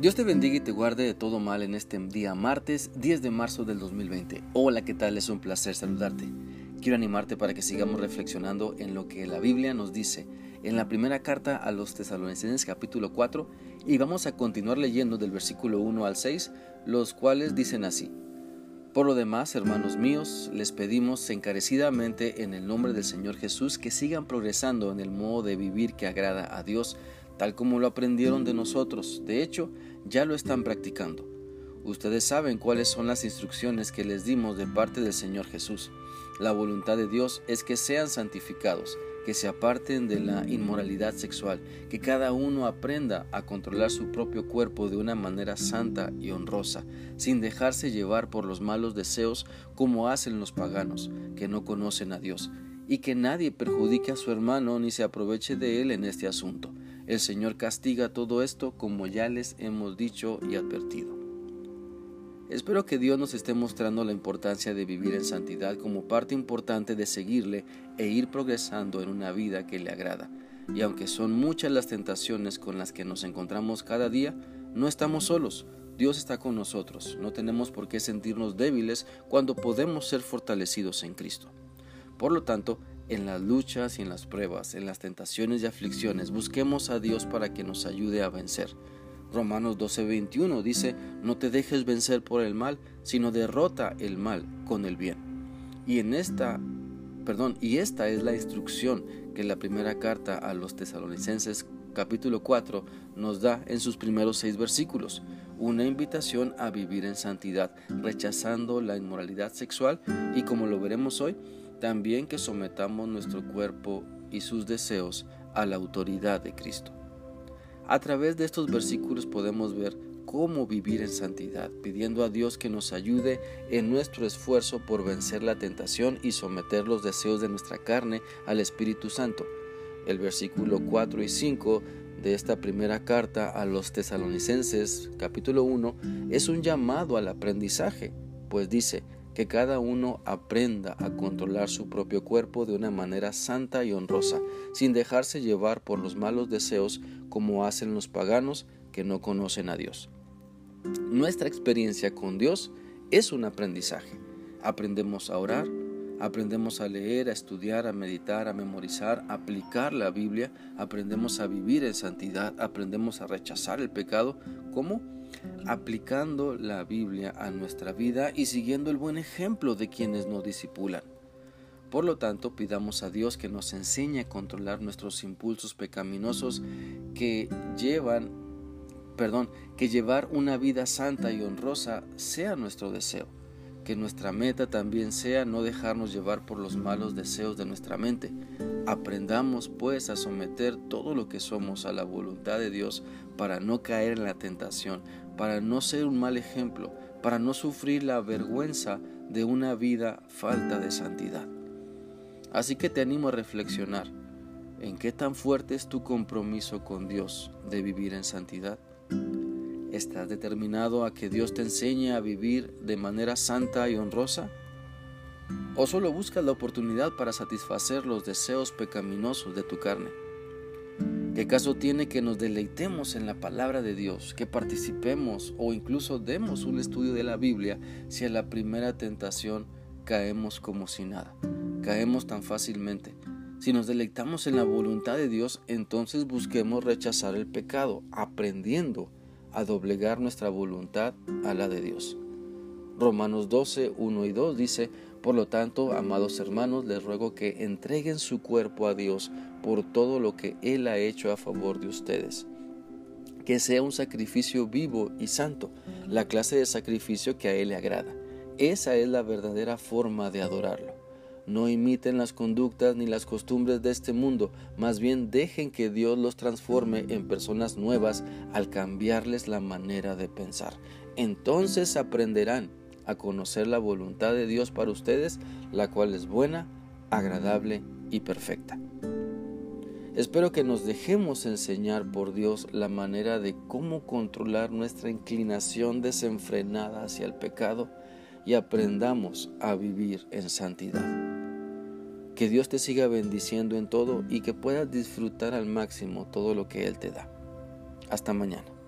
Dios te bendiga y te guarde de todo mal en este día martes 10 de marzo del 2020. Hola, ¿qué tal? Es un placer saludarte. Quiero animarte para que sigamos reflexionando en lo que la Biblia nos dice en la primera carta a los tesalonicenses capítulo 4 y vamos a continuar leyendo del versículo 1 al 6, los cuales dicen así. Por lo demás, hermanos míos, les pedimos encarecidamente en el nombre del Señor Jesús que sigan progresando en el modo de vivir que agrada a Dios, tal como lo aprendieron de nosotros. De hecho, ya lo están practicando. Ustedes saben cuáles son las instrucciones que les dimos de parte del Señor Jesús. La voluntad de Dios es que sean santificados, que se aparten de la inmoralidad sexual, que cada uno aprenda a controlar su propio cuerpo de una manera santa y honrosa, sin dejarse llevar por los malos deseos como hacen los paganos, que no conocen a Dios, y que nadie perjudique a su hermano ni se aproveche de él en este asunto el Señor castiga todo esto como ya les hemos dicho y advertido. Espero que Dios nos esté mostrando la importancia de vivir en santidad como parte importante de seguirle e ir progresando en una vida que le agrada. Y aunque son muchas las tentaciones con las que nos encontramos cada día, no estamos solos. Dios está con nosotros. No tenemos por qué sentirnos débiles cuando podemos ser fortalecidos en Cristo. Por lo tanto, en las luchas y en las pruebas, en las tentaciones y aflicciones, busquemos a Dios para que nos ayude a vencer. Romanos 12:21 dice, no te dejes vencer por el mal, sino derrota el mal con el bien. Y en esta, perdón, y esta es la instrucción que la primera carta a los tesalonicenses capítulo 4 nos da en sus primeros seis versículos, una invitación a vivir en santidad, rechazando la inmoralidad sexual y como lo veremos hoy, también que sometamos nuestro cuerpo y sus deseos a la autoridad de Cristo. A través de estos versículos podemos ver cómo vivir en santidad, pidiendo a Dios que nos ayude en nuestro esfuerzo por vencer la tentación y someter los deseos de nuestra carne al Espíritu Santo. El versículo 4 y 5 de esta primera carta a los tesalonicenses, capítulo 1, es un llamado al aprendizaje, pues dice, que cada uno aprenda a controlar su propio cuerpo de una manera santa y honrosa, sin dejarse llevar por los malos deseos como hacen los paganos que no conocen a Dios. Nuestra experiencia con Dios es un aprendizaje. Aprendemos a orar, aprendemos a leer, a estudiar, a meditar, a memorizar, a aplicar la Biblia, aprendemos a vivir en santidad, aprendemos a rechazar el pecado. ¿Cómo? aplicando la Biblia a nuestra vida y siguiendo el buen ejemplo de quienes nos disipulan. Por lo tanto, pidamos a Dios que nos enseñe a controlar nuestros impulsos pecaminosos que llevan, perdón, que llevar una vida santa y honrosa sea nuestro deseo. Que nuestra meta también sea no dejarnos llevar por los malos deseos de nuestra mente. Aprendamos pues a someter todo lo que somos a la voluntad de Dios para no caer en la tentación, para no ser un mal ejemplo, para no sufrir la vergüenza de una vida falta de santidad. Así que te animo a reflexionar en qué tan fuerte es tu compromiso con Dios de vivir en santidad. ¿Estás determinado a que Dios te enseñe a vivir de manera santa y honrosa? ¿O solo buscas la oportunidad para satisfacer los deseos pecaminosos de tu carne? ¿Qué caso tiene que nos deleitemos en la palabra de Dios, que participemos o incluso demos un estudio de la Biblia si a la primera tentación caemos como si nada? Caemos tan fácilmente. Si nos deleitamos en la voluntad de Dios, entonces busquemos rechazar el pecado, aprendiendo a doblegar nuestra voluntad a la de Dios. Romanos 12, 1 y 2 dice, por lo tanto, amados hermanos, les ruego que entreguen su cuerpo a Dios por todo lo que Él ha hecho a favor de ustedes. Que sea un sacrificio vivo y santo, la clase de sacrificio que a Él le agrada. Esa es la verdadera forma de adorarlo. No imiten las conductas ni las costumbres de este mundo, más bien dejen que Dios los transforme en personas nuevas al cambiarles la manera de pensar. Entonces aprenderán a conocer la voluntad de Dios para ustedes, la cual es buena, agradable y perfecta. Espero que nos dejemos enseñar por Dios la manera de cómo controlar nuestra inclinación desenfrenada hacia el pecado y aprendamos a vivir en santidad. Que Dios te siga bendiciendo en todo y que puedas disfrutar al máximo todo lo que Él te da. Hasta mañana.